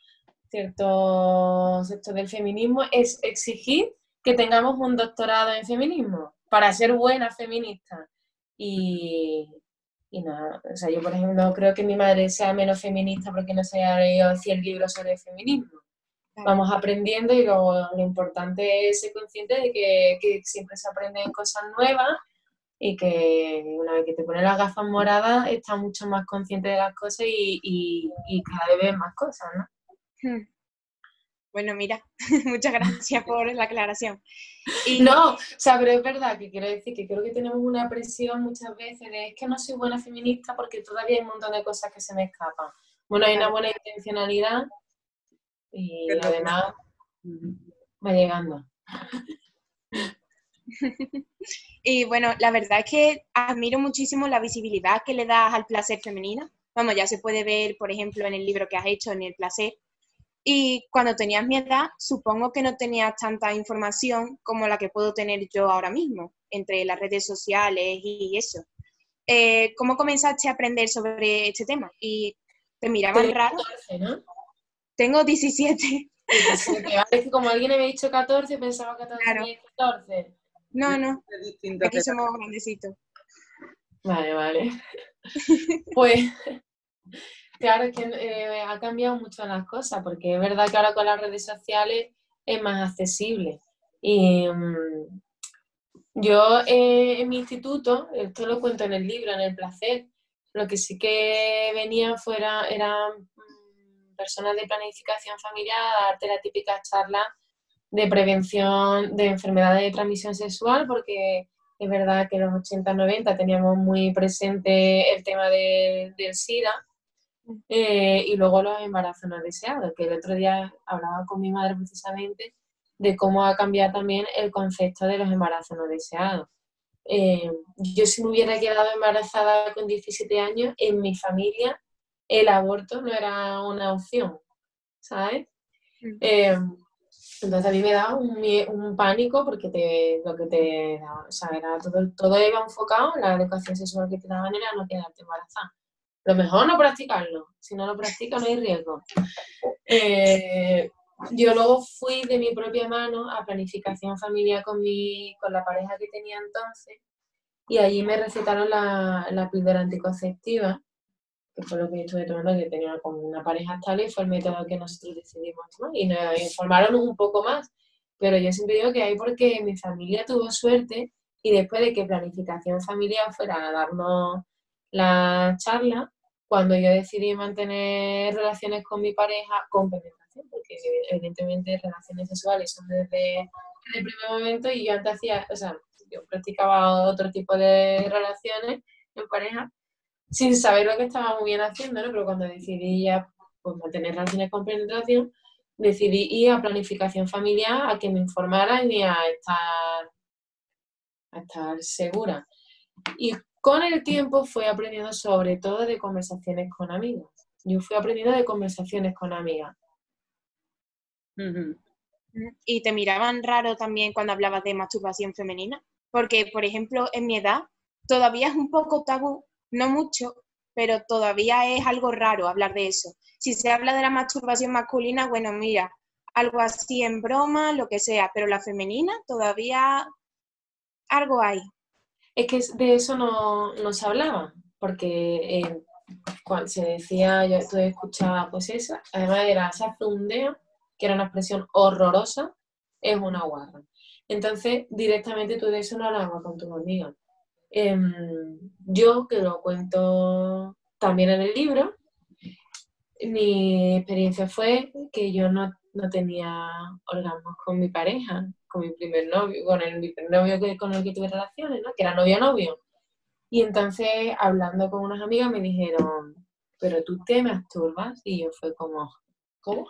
cierto sector del feminismo es exigir que tengamos un doctorado en feminismo para ser buena feminista. Y, y nada, o sea, yo por ejemplo no creo que mi madre sea menos feminista porque no se haya leído 100 libros sobre feminismo vamos aprendiendo y lo, lo importante es ser consciente de que, que siempre se aprenden cosas nuevas y que una vez que te pones las gafas moradas estás mucho más consciente de las cosas y, y- y cada vez ves más cosas, ¿no?
Hmm. Bueno, mira, muchas gracias por la aclaración. Y
No, o sea, pero es verdad que quiero decir que creo que tenemos una presión muchas veces de es que no soy buena feminista porque todavía hay un montón de cosas que se me escapan. Bueno, hay una buena intencionalidad y
Pero-
además va llegando.
Y bueno, la verdad es que admiro muchísimo la visibilidad que le das al placer femenino. Vamos, ya se puede ver, por ejemplo, en el libro que has hecho, en el placer. Y cuando tenías mi edad, supongo que no tenías tanta información como la que puedo tener yo ahora mismo, entre las redes sociales y eso. Eh, ¿Cómo comenzaste a aprender sobre este tema? Y te miraban raro.
14, ¿no?
Tengo 17.
17, vale, es que como alguien me había dicho 14, pensaba que
Claro.
tenía 14.
No, no,
Es distinto
aquí somos grandecitos.
Vale, vale. Pues, claro, es que eh, ha cambiado mucho las cosas, porque es verdad que ahora con las redes sociales es más accesible. Y mm, yo eh, en mi instituto, esto lo cuento en el libro, en El Placer, lo que sí que venía fuera, eran mm, personas de planificación familiar a darte la típica charla de prevención de enfermedades de transmisión sexual, porque es verdad que en los 80-90 teníamos muy presente el tema de- del SIDA eh, y luego los embarazos no deseados, que el otro día hablaba con mi madre precisamente de cómo ha cambiado también el concepto de los embarazos no deseados. Eh, yo si me hubiera quedado embarazada con 17 años, en mi familia el aborto no era una opción, ¿sabes?
Mm.
Eh, entonces a mí me daba un, pánico porque te, lo que te daba, o sea, era todo, todo iba enfocado, la educación sexual que te daban era no quedarte embarazada. Lo mejor no practicarlo, si no lo practicas no hay riesgo. Eh, yo luego fui de mi propia mano a planificación familiar con, mi, con la pareja que tenía entonces y allí me recetaron la, la píldora anticonceptiva, que fue lo que yo estuve tomando, que tenía como una pareja estable y fue el método que nosotros decidimos y nos informaron un poco más. Pero yo siempre digo que hay porque mi familia tuvo suerte y después de que planificación familiar fuera a darnos la charla, cuando yo decidí mantener relaciones con mi pareja con penetración, porque evidentemente relaciones sexuales son desde el primer momento y yo antes hacía, o sea, yo practicaba otro tipo de relaciones en pareja sin saber lo que estaba muy bien haciendo, ¿no? Pero cuando decidí ya pues, mantener relaciones con penetración, decidí ir a planificación familiar a que me informaran y a estar, a estar segura. Y con el tiempo fui aprendiendo sobre todo de conversaciones con amigas. Yo fui aprendiendo de conversaciones con amigas.
Y te miraban raro también cuando hablabas de masturbación femenina, porque, por ejemplo, en mi edad todavía es un poco tabú, no mucho, pero todavía es algo raro hablar de eso. Si se habla de la masturbación masculina, bueno, mira, algo así en broma, lo que sea, pero la femenina todavía algo hay.
Es que de eso no, no se hablaba, porque eh, cuando se decía, yo tú escuchaba pues eso, además era un dedo, que era una expresión horrorosa, es una guarra. Entonces, directamente tú de eso no hablabas con tus amigas. Em, yo, que lo cuento también en el libro, mi experiencia fue que yo no, no tenía orgasmos con mi pareja, con mi primer novio, con el, mi primer novio que, con el que tuve relaciones, ¿no? que era novio-novio. Y entonces, hablando con unas amigas, me dijeron, pero tú te masturbas. Y yo fue como, ¿cómo?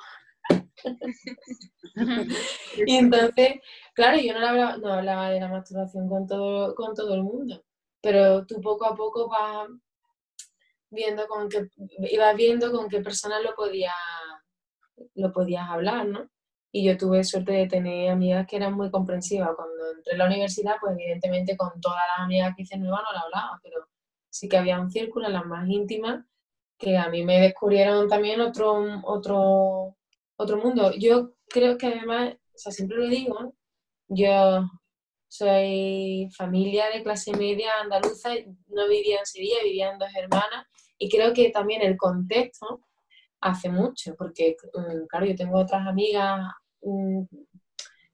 y entonces, claro, yo no hablaba, no hablaba de la masturbación con todo, con todo el mundo, pero tú poco a poco vas viendo con qué, ibas viendo con qué personas lo podías, lo podías hablar, ¿no? Y yo tuve suerte de tener amigas que eran muy comprensivas. Cuando entré a la universidad, pues evidentemente con todas las amigas que hice nuevas no la hablaba, pero sí que había un círculo, las más íntimas, que a mí me descubrieron también otro, otro, otro mundo. Yo creo que además, o sea, siempre lo digo, yo soy familia de clase media andaluza, no vivía en Sevilla, vivía en dos hermanas, y creo que también el contexto hace mucho, porque, mm, claro, yo tengo otras amigas mm,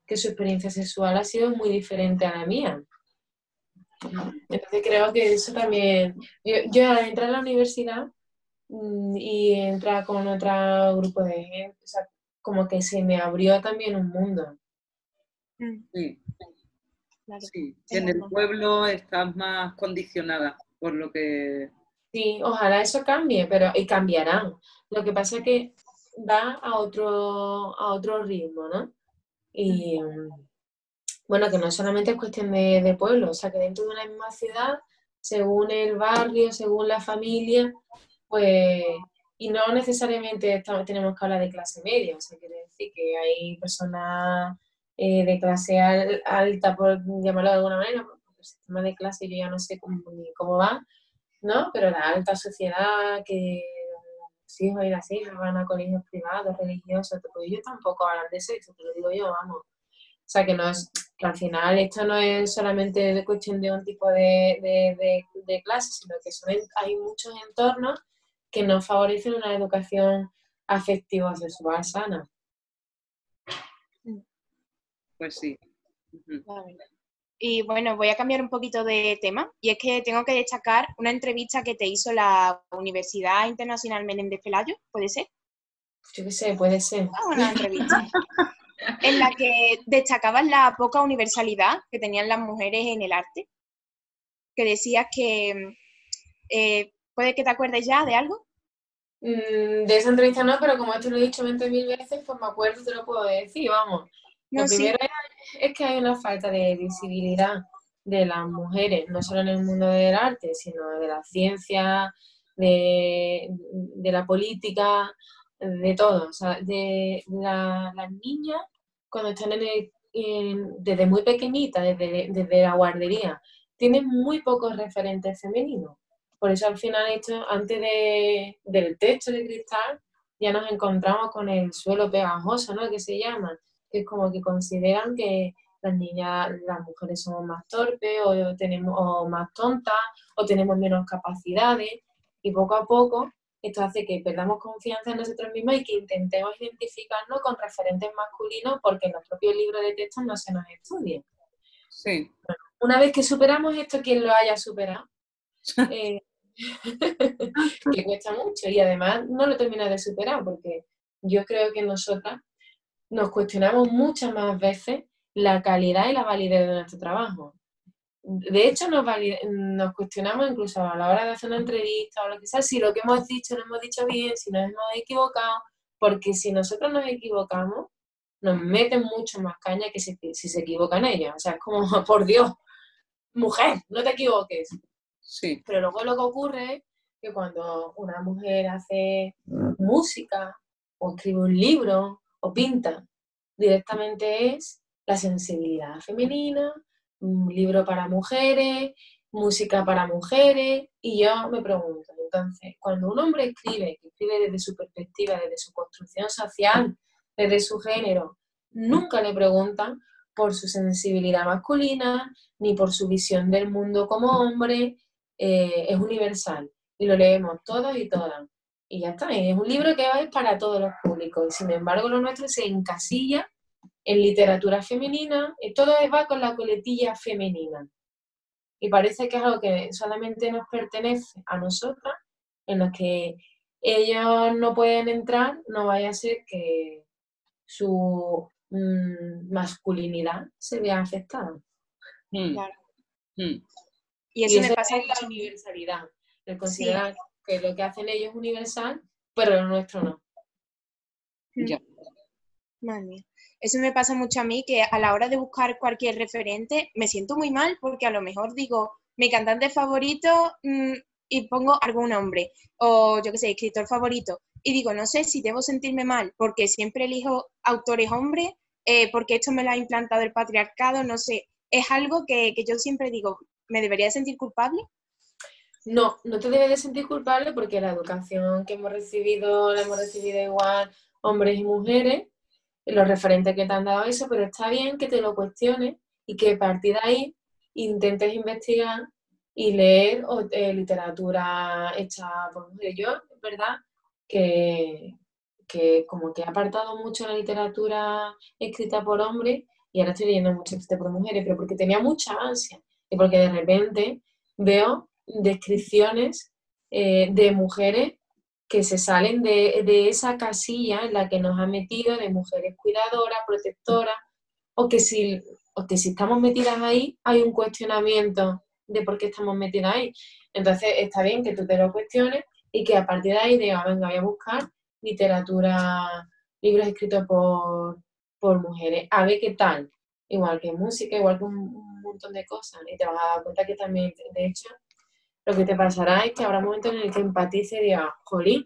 que su experiencia sexual ha sido muy diferente a la mía. Entonces creo que eso también, yo, yo al entrar a la universidad mm, y entrar con otro grupo de gente, o sea, como que se me abrió también un mundo.
Sí. Sí. En el pueblo estás más condicionada por lo que
Sí, ojalá eso cambie, pero y cambiarán. Lo que pasa es que va a otro, a otro ritmo, ¿no? Y bueno, que no solamente es cuestión de, pueblo, o sea, que dentro de una misma ciudad, según el barrio, según la familia, pues, y no necesariamente tenemos que hablar de clase media, o sea, quiere decir que hay personas eh, de clase alta, por llamarlo de alguna manera, porque el sistema de clase yo ya no sé cómo, cómo va, ¿no? Pero la alta sociedad, que los hijos y las hijas van a colegios privados, religiosos, pues ellos tampoco hablan de sexo, te lo digo yo, vamos. O sea, que, no es, que al final esto no es solamente de cuestión de un tipo de, de, de, clase, sino que son, hay muchos entornos que no favorecen una educación afectiva sexual sana.
Pues sí.
Y bueno, voy a cambiar un poquito de tema y es que tengo que destacar una entrevista que te hizo la Universidad Internacional Menem de Pelayo, ¿puede ser?
Yo qué sé, puede ser.
Ah, una entrevista en la que destacabas la poca universalidad que tenían las mujeres en el arte, que decías que... Eh, ¿Puede que te acuerdes ya de algo?
Mm, de esa entrevista no, pero como esto lo he dicho 20.000 veces, pues me acuerdo, te lo puedo decir, vamos. Lo primero es que hay una falta de visibilidad de las mujeres, no solo en el mundo del arte, sino de la ciencia, de, la política, de todo. O sea, de las niñas, cuando están en desde muy pequeñitas, desde, desde, la guardería, tienen muy pocos referentes femeninos. Por eso al final, esto, antes de, del techo de cristal, ya nos encontramos con el suelo pegajoso, ¿no? Que se llama que es como que consideran que las niñas, las mujeres somos más torpes o, tenemos, o más tontas o tenemos menos capacidades y poco a poco esto hace que perdamos confianza en nosotros mismos y que intentemos identificarnos con referentes masculinos porque en los propios libros de texto no se nos estudia.
Sí.
una vez que superamos esto, quien lo haya superado, eh, que cuesta mucho y además no lo termina de superar porque yo creo que nosotras nos cuestionamos muchas más veces la calidad y la validez de nuestro trabajo. De hecho, nos, nos cuestionamos incluso a la hora de hacer una entrevista o lo que sea, si lo que hemos dicho lo hemos dicho bien, si nos hemos equivocado, porque si nosotros nos equivocamos, nos meten mucho más caña que si, se equivocan ellas. O sea, es como, por Dios, mujer, no te equivoques.
Sí.
Pero luego lo que ocurre es que cuando una mujer hace música o escribe un libro o pinta. Directamente es la sensibilidad femenina, un libro para mujeres, música para mujeres, y yo me pregunto, entonces, cuando un hombre escribe, escribe desde su perspectiva, desde su construcción social, desde su género, nunca le preguntan por su sensibilidad masculina ni por su visión del mundo como hombre, eh, es universal y lo leemos todos y todas. Y ya está, es un libro que es para todos los públicos y sin embargo lo nuestro se encasilla en literatura femenina, y todo va con la coletilla femenina. Y parece que es algo que solamente nos pertenece a nosotras, en lo que ellos no pueden entrar, no vaya a ser que su mm, masculinidad se vea afectada.
Mm.
Claro.
Mm.
Y eso, me pasa
es la universalidad, el considerar que lo que hacen ellos es universal, pero lo nuestro no.
Ya.
Madre mía. Eso me pasa mucho a mí, que a la hora de buscar cualquier referente me siento muy mal porque a lo mejor digo mi cantante favorito mm, y pongo algún nombre, o yo qué sé, escritor favorito, y digo, no sé si debo sentirme mal porque siempre elijo autores hombres, eh, porque esto me lo ha implantado el patriarcado, no sé, es algo que, que yo siempre digo, ¿me debería sentir culpable?
No, no te debes de sentir culpable porque la educación que hemos recibido la hemos recibido igual hombres y mujeres, los referentes que te han dado eso, pero está bien que te lo cuestiones y que a partir de ahí intentes investigar y leer o- eh, literatura hecha por mujeres. Yo, es verdad, que, que como que he apartado mucho la literatura escrita por hombres y ahora estoy leyendo mucho escrita por mujeres, pero porque tenía mucha ansia y porque de repente veo descripciones eh, de mujeres que se salen de, de esa casilla en la que nos han metido de mujeres cuidadoras, protectoras, o que si, o que si estamos metidas ahí hay un cuestionamiento de por qué estamos metidas ahí. Entonces está bien que tú te lo cuestiones y que a partir de ahí digas, venga, voy a buscar literatura, libros escritos por, por mujeres, a ver qué tal. Igual que música, igual que un montón de cosas. Y te vas a dar cuenta que también, de hecho, lo que te pasará es que habrá momentos en el que empatice y digas, jolín,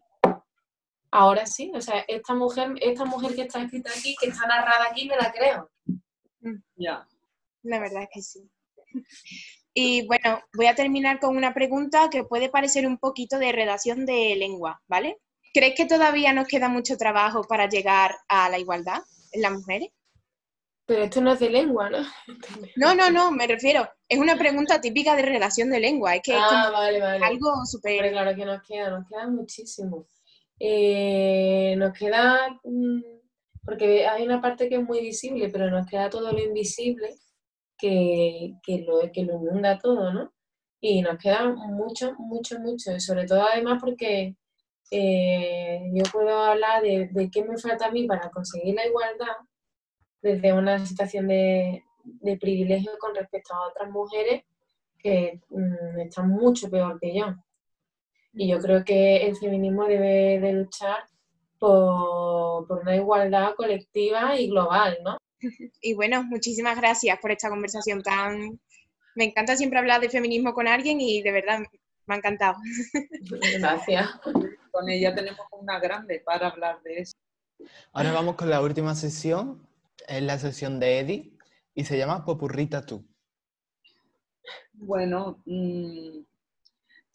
ahora sí, o sea, esta mujer, esta mujer que está escrita aquí, que está narrada aquí, me la creo.
Ya.
La verdad es que sí. Y bueno, voy a terminar con una pregunta que puede parecer un poquito de redacción de lengua, ¿vale? ¿Crees que todavía nos queda mucho trabajo para llegar a la igualdad en las mujeres?
Pero esto no es de lengua, ¿no?
No, no, no, me refiero, es una pregunta típica de relación de lengua, es que
Ah, vale, vale.
algo súper...
claro que nos queda, nos queda muchísimo. Eh, nos queda, mm, porque hay una parte que es muy visible, pero nos queda todo lo invisible que, que lo, que lo inunda todo, ¿no? Y nos queda mucho, mucho, mucho, y sobre todo además porque eh, yo puedo hablar de, de qué me falta a mí para conseguir la igualdad desde una situación de, de privilegio con respecto a otras mujeres que mm, están mucho peor que yo. Y yo creo que el feminismo debe de luchar por, por una igualdad colectiva y global, ¿no?
Y bueno, muchísimas gracias por esta conversación tan... Me encanta siempre hablar de feminismo con alguien y de verdad me ha encantado.
Gracias.
Con ella tenemos una grande para hablar de eso.
Ahora vamos con la última sesión, es la sesión de Eddie, y se llama Popurrita tú.
Bueno, mm,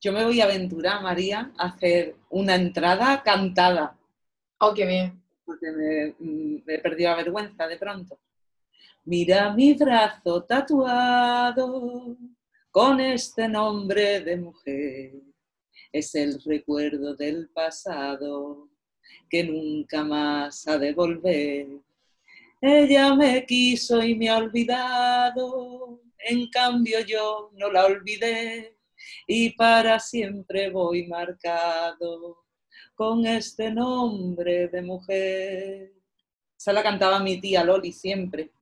yo me voy a aventurar, María, a hacer una entrada cantada,
Oh, qué bien.
porque me, mm, me he perdido la vergüenza de pronto. Mira mi brazo tatuado con este nombre de mujer. Es el recuerdo del pasado que nunca más ha de volver. Ella me quiso y me ha olvidado, en cambio yo no la olvidé y para siempre voy marcado con este nombre de mujer. Esa la cantaba mi tía Loli siempre,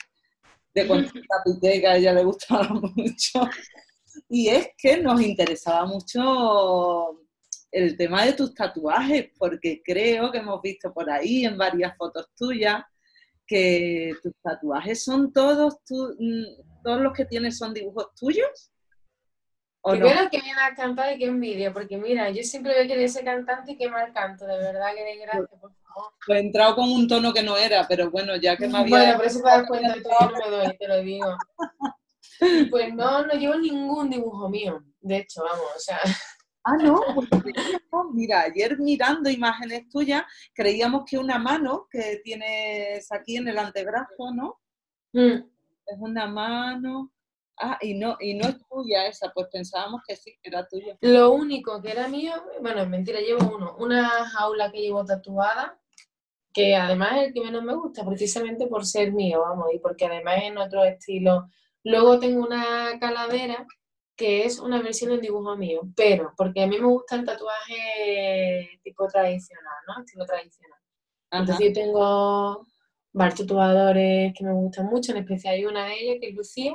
de piqué, que a ella le gustaba mucho. Y es que nos interesaba mucho el tema de tus tatuajes, porque creo que hemos visto por ahí en varias fotos tuyas que tus tatuajes son todos, tu- mm, todos los que tienes son dibujos tuyos. ¿O no?
Primero que viene a cantar y qué envidia, porque mira, yo siempre había querido ser cantante y qué mal canto, de verdad que de gracia, por favor.
Pues he entrado con un tono que no era, pero bueno, ya que me había...
Bueno, por eso te das cuenta que yo no me doy, te lo digo. Pues no, no llevo ningún dibujo mío, de hecho, vamos, o sea,
Ah, no, pues mira, ayer mirando imágenes tuyas, creíamos que una mano que tienes aquí en el antebrazo, ¿no?
Mm,
Es una mano. Ah, y no, y no es tuya esa, pues pensábamos que sí, que era tuya.
Lo único que era mío, bueno, es mentira, llevo uno, una jaula que llevo tatuada, que además es el que menos me gusta, precisamente por ser mío, vamos, y porque además es en otro estilo. Luego tengo una calavera que es una versión en dibujo mío, pero porque a mí me gusta el tatuaje tipo tradicional, ¿no? Estilo tradicional.
Ajá.
Entonces yo tengo varios tatuadores que me gustan mucho, en especial hay una de ellas que es Lucía.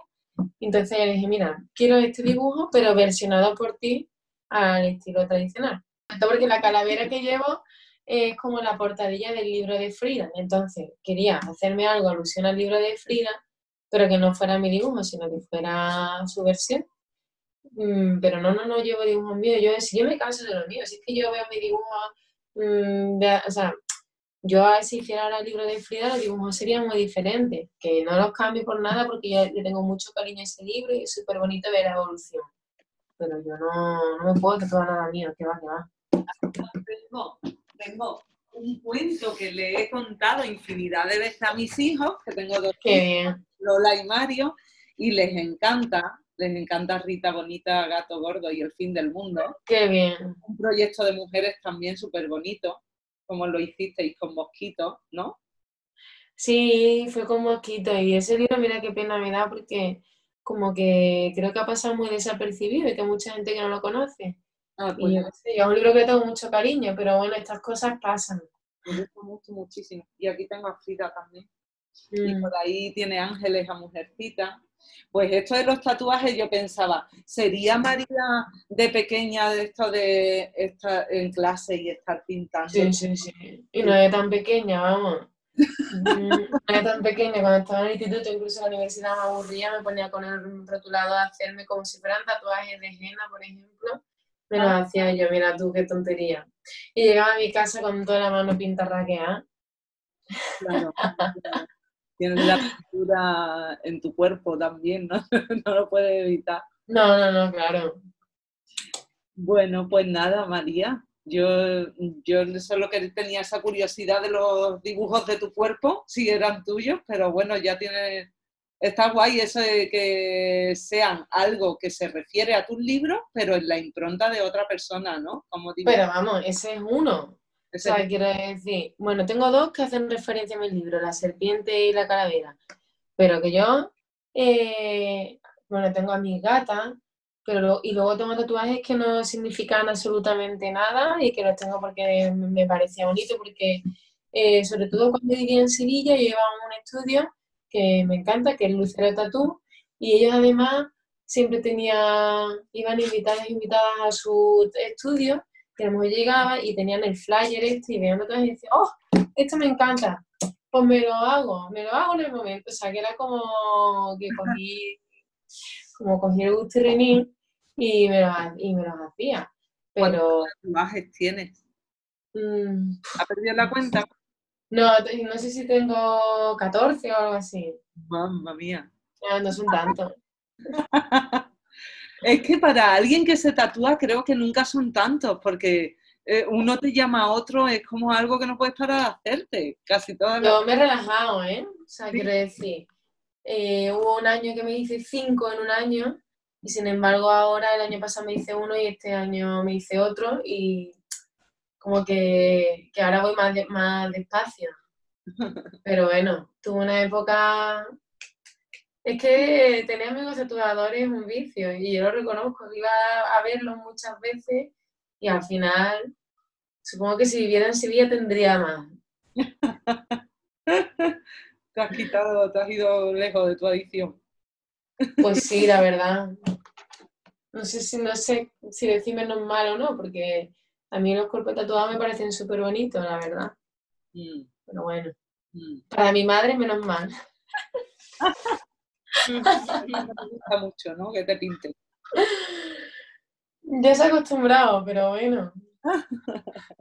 Entonces le dije, mira, quiero este dibujo, pero versionado por ti al estilo tradicional. Porque la calavera que llevo es como la portadilla del libro de Frida. Entonces quería hacerme algo alusión al libro de Frida, pero que no fuera mi dibujo, sino que fuera su versión. Mm, pero no, no, no llevo dibujos míos. Yo, si yo me canso de los míos, si es que yo veo mi dibujo, mm, de- o sea, yo a- si hiciera ahora el libro de Frida, los dibujos serían muy diferentes, que no los cambio por nada porque yo le tengo mucho cariño a ese libro y es súper bonito ver la evolución. Pero yo no, no me puedo tatuar nada mío, que va, que va.
Tengo, tengo un cuento que le he contado infinidad de veces a mis hijos, que tengo dos
Qué bien.
Lola y Mario, y les encanta, les encanta Rita Bonita, Gato Gordo y El Fin del Mundo.
Qué bien.
Un proyecto de mujeres también súper bonito, como lo hicisteis con Mosquito, ¿no?
Sí, fue con Mosquito y ese libro, mira qué pena me da porque como que creo que ha pasado muy desapercibido y que hay mucha gente que no lo conoce.
Ah,
Y
pues
yo qué sé, es un libro que tengo mucho cariño, pero bueno, estas cosas pasan.
me gusta mucho, muchísimo. Y aquí tengo a Frida también. Y
Mm.
por ahí tiene Ángeles a Mujercita. Pues esto de los tatuajes yo pensaba, ¿sería María de pequeña de esto de estar en clase y estar pintando?
Sí, sí, sí. Y no es tan pequeña, vamos. Mm, No es tan pequeña. Cuando estaba en el instituto, incluso en la universidad me aburría, me ponía con el rotulado a hacerme como si fueran tatuajes de henna, por ejemplo. Me los hacía yo, mira tú, qué tontería. Y llegaba a mi casa con toda la mano pintarraqueada.
Claro, claro. Tienes la pintura en tu cuerpo también, ¿no? No lo puedes evitar.
No, no, no, claro.
Bueno, pues nada, María. Yo, yo solo que tenía esa curiosidad de los dibujos de tu cuerpo, si eran tuyos, pero bueno, ya tienes. Está guay eso de que sean algo que se refiere a tus libros, pero en la impronta de otra persona, ¿no? Como digo,
Pero vamos, ese es uno. O sea, quiero decir, bueno, tengo dos que hacen referencia a mi libro, La serpiente y la calavera. Pero que yo, eh, bueno, tengo a mis gatas, pero y luego tengo tatuajes que no significan absolutamente nada y que los tengo porque me parecía bonito, porque eh, sobre todo cuando vivía en Sevilla, yo llevaba un estudio que me encanta, que es Lucero Tatú, y ellos además siempre tenían, iban invitadas invitadas a su estudio que a lo mejor llegaba y tenían el flyer este y veían tatuajes y decían, oh, esto me encanta, pues me lo hago, me lo hago en el momento, o sea, que era como que cogí, como cogí el gusto y y me los, y me los hacía, pero
tatuajes tienes.
mm,
¿Ha perdido la cuenta?
no, no sé si tengo 14 o algo así,
Mamma mía.
no, no son tantos.
Es que para alguien que se tatúa creo que nunca son tantos, porque eh, uno te llama a otro, es como algo que no puedes parar de hacerte. Casi todas las...
Yo me he relajado, ¿eh? O sea,
Sí.
quiero decir, eh, hubo un año que me hice cinco en un año y sin embargo ahora el año pasado me hice uno y este año me hice otro y como que, que ahora voy más, de- más despacio. Pero bueno, tuve una época... Es que tener amigos tatuadores es un vicio y yo lo reconozco, iba a verlos muchas veces y al final, supongo que si viviera en Sevilla tendría más.
Te has quitado, te has ido lejos de tu adicción.
Pues sí, la verdad. No sé si no sé si decir menos mal o no, porque a mí los cuerpos tatuados me parecen súper bonitos, la verdad.
Mm,
Pero bueno,
mm.
para mi madre menos mal.
Me gusta mucho, ¿no? Que te pinte.
Ya se ha acostumbrado, pero bueno.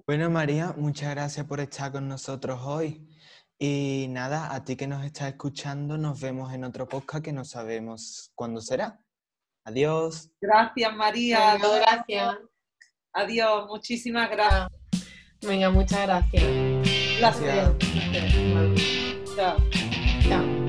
Bueno, María, muchas gracias por estar con nosotros hoy. Y nada, a ti que nos estás escuchando, nos vemos en otro podcast que no sabemos cuándo será. Adiós.
Gracias, María.
Bueno, gracias.
Adiós, muchísimas gracias.
Venga, muchas gracias.
Gracias.
Gracias.
Chao.
Chao.